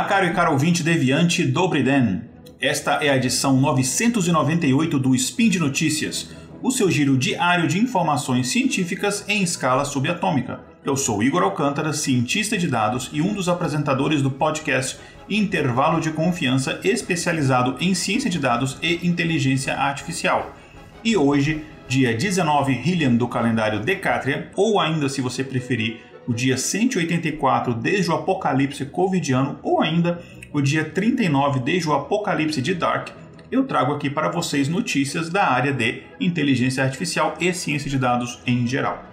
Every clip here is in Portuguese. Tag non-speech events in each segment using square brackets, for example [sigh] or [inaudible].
Olá, caro e caro ouvinte deviante Dobriden. Esta é a edição 998 do Spin de Notícias, o seu giro diário de informações científicas em escala subatômica. Eu sou Igor Alcântara, cientista de dados e um dos apresentadores do podcast Intervalo de Confiança especializado em ciência de dados e inteligência artificial. E hoje, dia 19 Hillian do calendário Decátria, ou ainda se você preferir, o dia 184 desde o apocalipse covidiano, ou ainda o dia 39 desde o apocalipse de Dark, eu trago aqui para vocês notícias da área de inteligência artificial e ciência de dados em geral.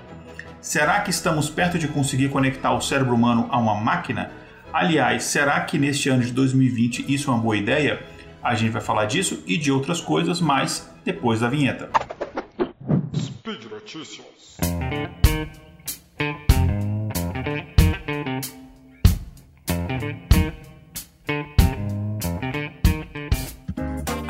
Será que estamos perto de conseguir conectar o cérebro humano a uma máquina? Aliás, será que neste ano de 2020 isso é uma boa ideia? A gente vai falar disso e de outras coisas, mas depois da vinheta. Speed Notícias.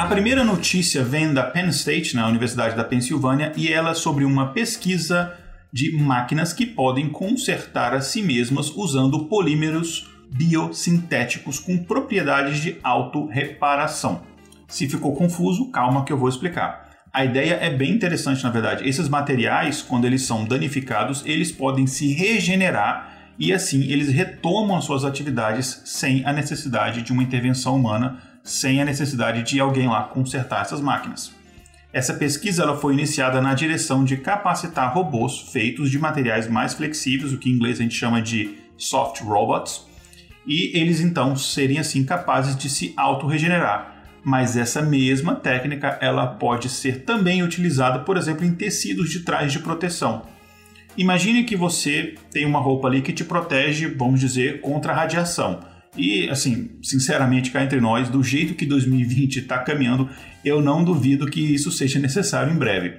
Primeira notícia vem da Penn State, na Universidade da Pensilvânia, e ela é sobre uma pesquisa de máquinas que podem consertar a si mesmas usando polímeros biosintéticos com propriedades de autorreparação. Se ficou confuso, calma que eu vou explicar. A ideia é bem interessante, na verdade. Esses materiais, quando eles são danificados, eles podem se regenerar e assim eles retomam as suas atividades sem a necessidade de uma intervenção humana sem a necessidade de alguém lá consertar essas máquinas. Essa pesquisa ela foi iniciada na direção de capacitar robôs feitos de materiais mais flexíveis, o que em inglês a gente chama de soft robots, e eles então serem assim capazes de se autorregenerar. Mas essa mesma técnica ela pode ser também utilizada, por exemplo, em tecidos de trajes de proteção. Imagine que você tem uma roupa ali que te protege, vamos dizer, contra a radiação. E, assim, sinceramente, cá entre nós, do jeito que 2020 está caminhando, eu não duvido que isso seja necessário em breve.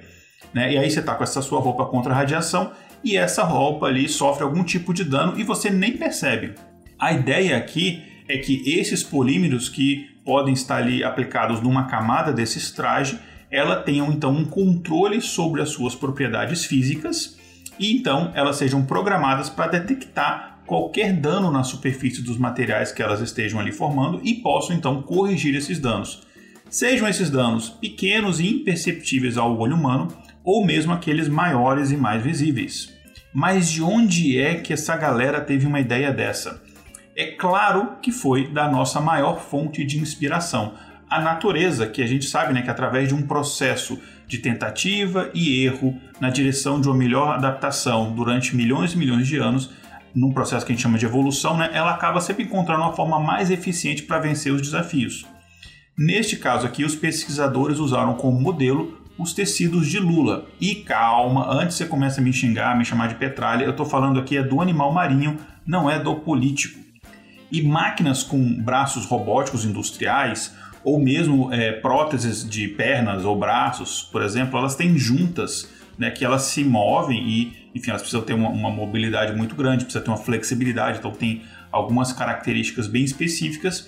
Né? E aí você está com essa sua roupa contra a radiação e essa roupa ali sofre algum tipo de dano e você nem percebe. A ideia aqui é que esses polímeros que podem estar ali aplicados numa camada desse traje, ela tenham então um controle sobre as suas propriedades físicas e então elas sejam programadas para detectar qualquer dano na superfície dos materiais que elas estejam ali formando e possam então corrigir esses danos. Sejam esses danos pequenos e imperceptíveis ao olho humano, ou mesmo aqueles maiores e mais visíveis. Mas de onde é que essa galera teve uma ideia dessa? É claro que foi da nossa maior fonte de inspiração, a natureza, que a gente sabe né, que através de um processo de tentativa e erro na direção de uma melhor adaptação durante milhões e milhões de anos, num processo que a gente chama de evolução, né, ela acaba sempre encontrando uma forma mais eficiente para vencer os desafios. Neste caso aqui, os pesquisadores usaram como modelo os tecidos de lula. E calma, antes você começa a me xingar, me chamar de petralha, eu estou falando aqui é do animal marinho, não é do político. E máquinas com braços robóticos industriais, ou mesmo é, próteses de pernas ou braços, por exemplo, elas têm juntas né, que elas se movem e enfim, elas precisam ter uma, uma mobilidade muito grande, precisa ter uma flexibilidade, então tem algumas características bem específicas.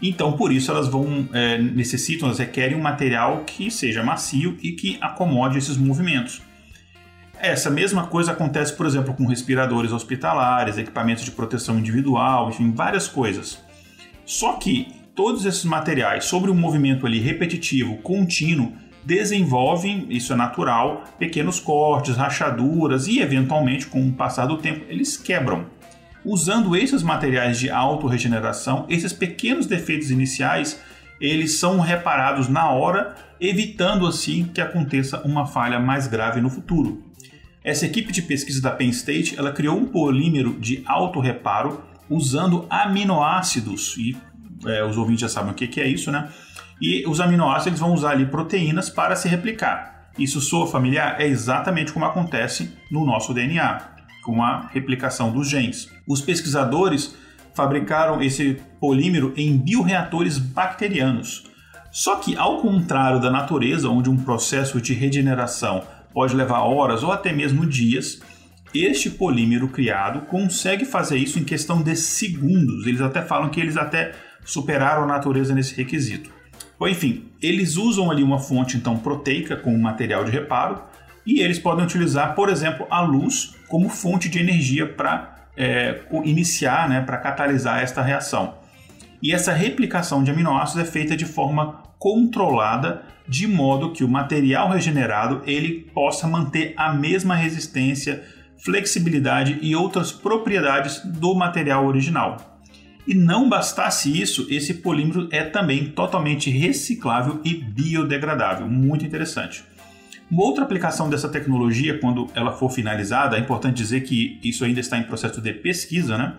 Então, por isso, elas vão é, necessitam, elas requerem um material que seja macio e que acomode esses movimentos. Essa mesma coisa acontece, por exemplo, com respiradores hospitalares, equipamentos de proteção individual, enfim, várias coisas. Só que todos esses materiais, sobre um movimento ali repetitivo, contínuo, desenvolvem, isso é natural, pequenos cortes, rachaduras e, eventualmente, com o passar do tempo, eles quebram. Usando esses materiais de autorregeneração, esses pequenos defeitos iniciais eles são reparados na hora, evitando assim que aconteça uma falha mais grave no futuro. Essa equipe de pesquisa da Penn State ela criou um polímero de autorreparo usando aminoácidos, e é, os ouvintes já sabem o que, que é isso, né? E os aminoácidos eles vão usar ali proteínas para se replicar. Isso soa familiar? É exatamente como acontece no nosso DNA, com a replicação dos genes. Os pesquisadores fabricaram esse polímero em bioreatores bacterianos. Só que, ao contrário da natureza, onde um processo de regeneração pode levar horas ou até mesmo dias, este polímero criado consegue fazer isso em questão de segundos. Eles até falam que eles até superaram a natureza nesse requisito. Bom, enfim, eles usam ali uma fonte então proteica como material de reparo e eles podem utilizar, por exemplo, a luz como fonte de energia para é, iniciar, né, para catalisar esta reação. e essa replicação de aminoácidos é feita de forma controlada, de modo que o material regenerado ele possa manter a mesma resistência, flexibilidade e outras propriedades do material original. E não bastasse isso, esse polímero é também totalmente reciclável e biodegradável. Muito interessante. Uma outra aplicação dessa tecnologia, quando ela for finalizada, é importante dizer que isso ainda está em processo de pesquisa, né?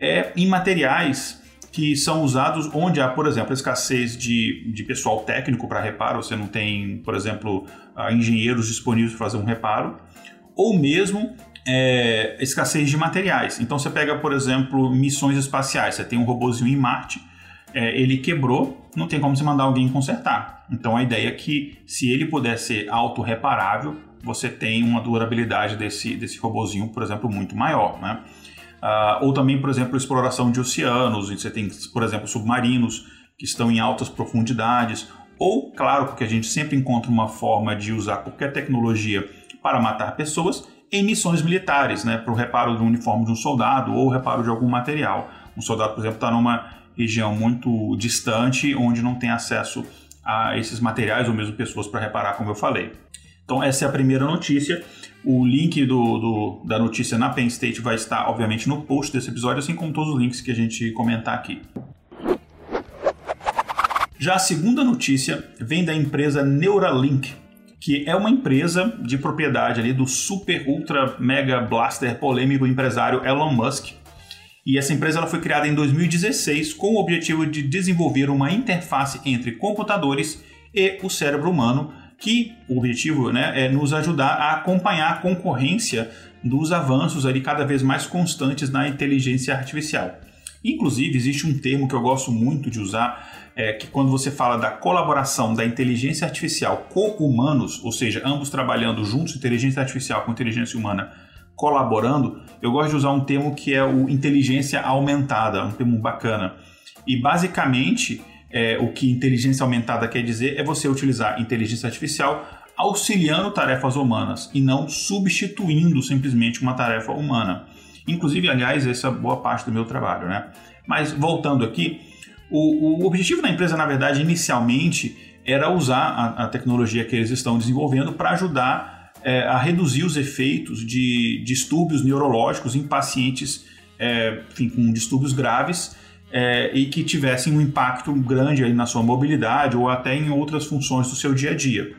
É em materiais que são usados onde há, por exemplo, escassez de, de pessoal técnico para reparo, você não tem, por exemplo, engenheiros disponíveis para fazer um reparo, ou mesmo é, escassez de materiais. Então você pega, por exemplo, missões espaciais. Você tem um robôzinho em Marte, é, ele quebrou, não tem como você mandar alguém consertar. Então a ideia é que se ele puder ser autorreparável, você tem uma durabilidade desse, desse robôzinho, por exemplo, muito maior. Né? Ah, ou também, por exemplo, exploração de oceanos, você tem, por exemplo, submarinos que estão em altas profundidades, ou, claro, porque a gente sempre encontra uma forma de usar qualquer tecnologia para matar pessoas, em missões militares, né, para o reparo do uniforme de um soldado ou reparo de algum material. Um soldado, por exemplo, está numa região muito distante, onde não tem acesso a esses materiais ou mesmo pessoas para reparar, como eu falei. Então, essa é a primeira notícia. O link do, do, da notícia na Penn State vai estar, obviamente, no post desse episódio, assim como todos os links que a gente comentar aqui. Já a segunda notícia vem da empresa Neuralink, que é uma empresa de propriedade ali do super ultra mega blaster polêmico empresário Elon Musk. E essa empresa ela foi criada em 2016 com o objetivo de desenvolver uma interface entre computadores e o cérebro humano, que o objetivo né, é nos ajudar a acompanhar a concorrência dos avanços ali cada vez mais constantes na inteligência artificial. Inclusive, existe um termo que eu gosto muito de usar, é que quando você fala da colaboração da inteligência artificial com humanos, ou seja, ambos trabalhando juntos, inteligência artificial com inteligência humana colaborando, eu gosto de usar um termo que é o inteligência aumentada, um termo bacana. E basicamente, é, o que inteligência aumentada quer dizer é você utilizar inteligência artificial auxiliando tarefas humanas e não substituindo simplesmente uma tarefa humana. Inclusive, aliás, essa é boa parte do meu trabalho, né? Mas voltando aqui, o, o objetivo da empresa, na verdade, inicialmente era usar a, a tecnologia que eles estão desenvolvendo para ajudar é, a reduzir os efeitos de distúrbios neurológicos em pacientes é, enfim, com distúrbios graves é, e que tivessem um impacto grande aí na sua mobilidade ou até em outras funções do seu dia a dia.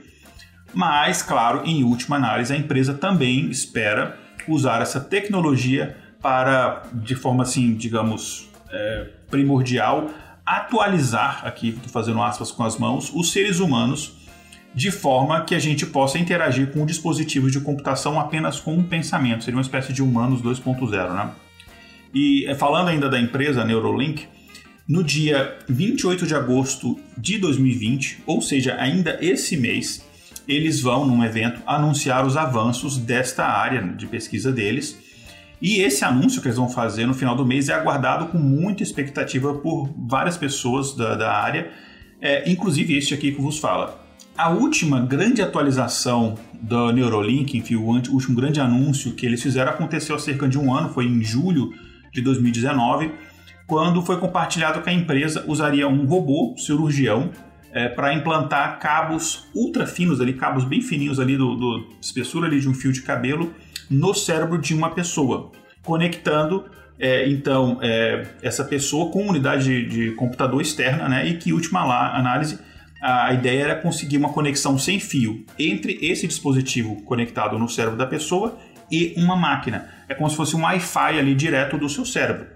Mas, claro, em última análise, a empresa também espera usar essa tecnologia para, de forma assim, digamos, é, primordial, atualizar, aqui estou fazendo aspas com as mãos, os seres humanos de forma que a gente possa interagir com o dispositivo de computação apenas com um pensamento. Seria uma espécie de humanos 2.0, né? E eh, falando ainda da empresa Neuralink, no dia 28 de agosto de 2020, ou seja, ainda esse mês, eles vão, num evento, anunciar os avanços desta área de pesquisa deles e esse anúncio que eles vão fazer no final do mês é aguardado com muita expectativa por várias pessoas da, da área, é, inclusive este aqui que vos fala. A última grande atualização da Neurolink, enfim, o último grande anúncio que eles fizeram aconteceu há cerca de um ano, foi em julho de 2019, quando foi compartilhado que a empresa usaria um robô cirurgião é, para implantar cabos ultra finos ali, cabos bem fininhos ali do, do espessura ali de um fio de cabelo no cérebro de uma pessoa, conectando é, então é, essa pessoa com unidade de, de, computador externa, né? E que última lá, análise a ideia era conseguir uma conexão sem fio entre esse dispositivo conectado no cérebro da pessoa e uma máquina. É como se fosse um Wi-Fi ali direto do seu cérebro.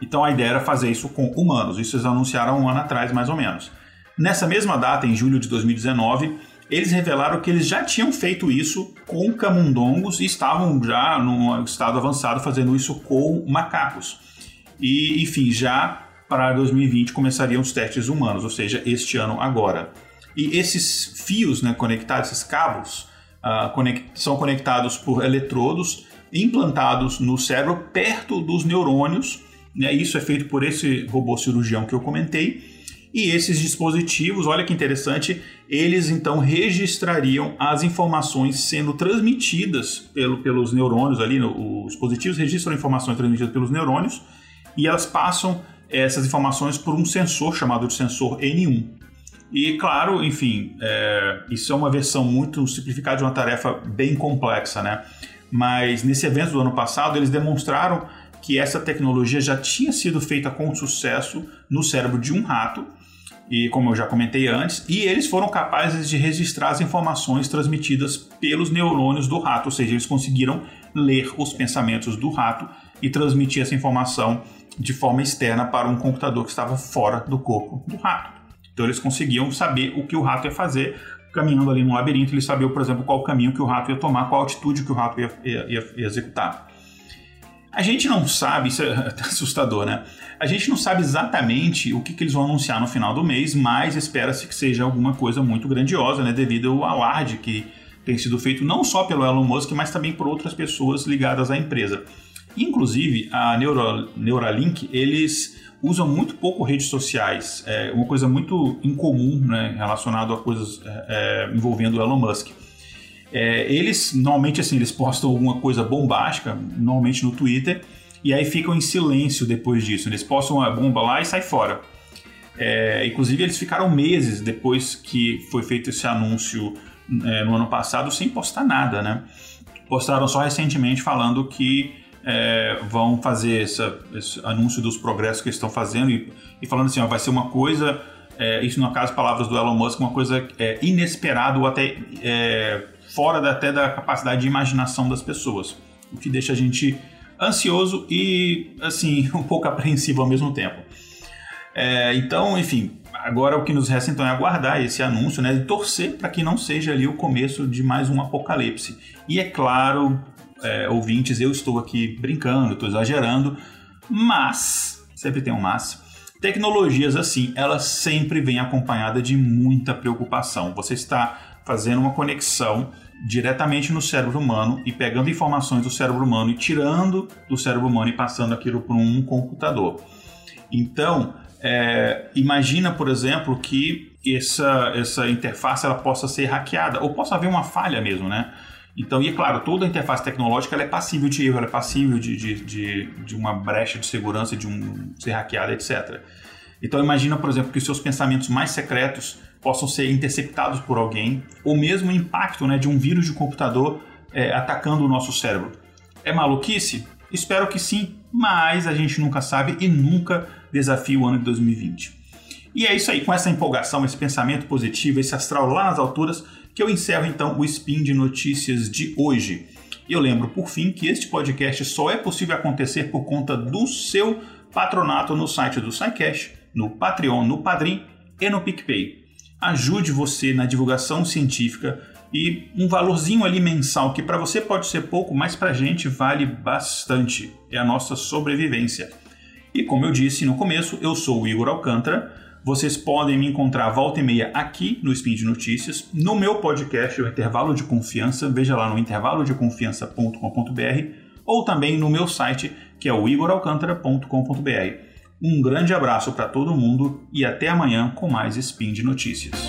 Então a ideia era fazer isso com humanos. Isso eles anunciaram um ano atrás, mais ou menos. Nessa mesma data, em julho de 2019, eles revelaram que eles já tinham feito isso com camundongos e estavam já no estado avançado fazendo isso com macacos. E, enfim, já para 2020 começariam os testes humanos, ou seja, este ano agora. E esses fios né, conectados, esses cabos, uh, conect são conectados por eletrodos implantados no cérebro perto dos neurônios. Né, isso é feito por esse robô cirurgião que eu comentei e esses dispositivos, olha que interessante, eles então registrariam as informações sendo transmitidas pelo, pelos neurônios ali, no, os dispositivos registram informações transmitidas pelos neurônios e elas passam essas informações por um sensor chamado de sensor N1. E claro, enfim, é, isso é uma versão muito simplificada de uma tarefa bem complexa, né? Mas nesse evento do ano passado eles demonstraram que essa tecnologia já tinha sido feita com sucesso no cérebro de um rato, e como eu já comentei antes, e eles foram capazes de registrar as informações transmitidas pelos neurônios do rato, ou seja, eles conseguiram ler os pensamentos do rato e transmitir essa informação de forma externa para um computador que estava fora do corpo do rato. Então eles conseguiam saber o que o rato ia fazer, caminhando ali no labirinto, eles sabiam, por exemplo, qual caminho que o rato ia tomar, qual atitude que o rato ia, ia, ia executar. A gente não sabe, isso é [laughs] assustador, né? A gente não sabe exatamente o que, que eles vão anunciar no final do mês, mas espera-se que seja alguma coisa muito grandiosa, né? Devido ao alarde que tem sido feito não só pelo Elon Musk, mas também por outras pessoas ligadas à empresa. Inclusive, a Neuralink, eles usam muito pouco redes sociais, é uma coisa muito incomum né, relacionado a coisas é, é envolvendo o Elon Musk. É, eles, normalmente, assim, eles postam alguma coisa bombástica, normalmente no Twitter, e aí ficam em silêncio depois disso. Eles postam uma bomba lá e sai fora. É, inclusive, eles ficaram meses depois que foi feito esse anúncio é, no ano passado sem postar nada, né? Postaram só recentemente falando que é, vão fazer essa, esse anúncio dos progressos que estão fazendo e, e falando assim, ó, vai ser uma coisa, é, isso no caso palavras do Elon Musk, uma coisa é, inesperada ou até é, fora da, até da capacidade de imaginação das pessoas, o que deixa a gente ansioso e assim [laughs] um pouco apreensivo ao mesmo tempo. É, então, enfim, agora o que nos resta então é aguardar esse anúncio, né, e torcer para que não seja ali o começo de mais um apocalipse. E é claro, é, ouvintes, eu estou aqui brincando, estou exagerando, mas, sempre tem um mas, tecnologias assim, elas sempre vêm acompanhada de muita preocupação. Você está fazendo uma conexão diretamente no cérebro humano e pegando informações do cérebro humano e tirando do cérebro humano e passando aquilo para um computador. Então, é, imagina, por exemplo, que essa, essa interface ela possa ser hackeada ou possa haver uma falha mesmo, né? Então, e é claro, toda interface tecnológica é passível de erro, ela é passível de, de, de, de uma brecha de segurança, de um ser hackeada, etc. Então, imagina, por exemplo, que os seus pensamentos mais secretos possam ser interceptados por alguém, ou mesmo o impacto né, de um vírus de computador é, atacando o nosso cérebro. É maluquice? Espero que sim, mas a gente nunca sabe e nunca desafia o ano de 2020. E é isso aí, com essa empolgação, esse pensamento positivo, esse astral lá nas alturas, que eu encerro então o Spin de Notícias de hoje. E eu lembro, por fim, que este podcast só é possível acontecer por conta do seu patronato no site do SciCash, no Patreon, no Padrim e no PicPay. Ajude você na divulgação científica e um valorzinho ali mensal, que para você pode ser pouco, mas para a gente vale bastante. É a nossa sobrevivência. E como eu disse no começo, eu sou o Igor Alcântara vocês podem me encontrar volta e meia aqui no Spin de Notícias, no meu podcast, o Intervalo de Confiança, veja lá no intervalodeconfiança.com.br ou também no meu site, que é o igoralcantara.com.br. Um grande abraço para todo mundo e até amanhã com mais Spin de Notícias.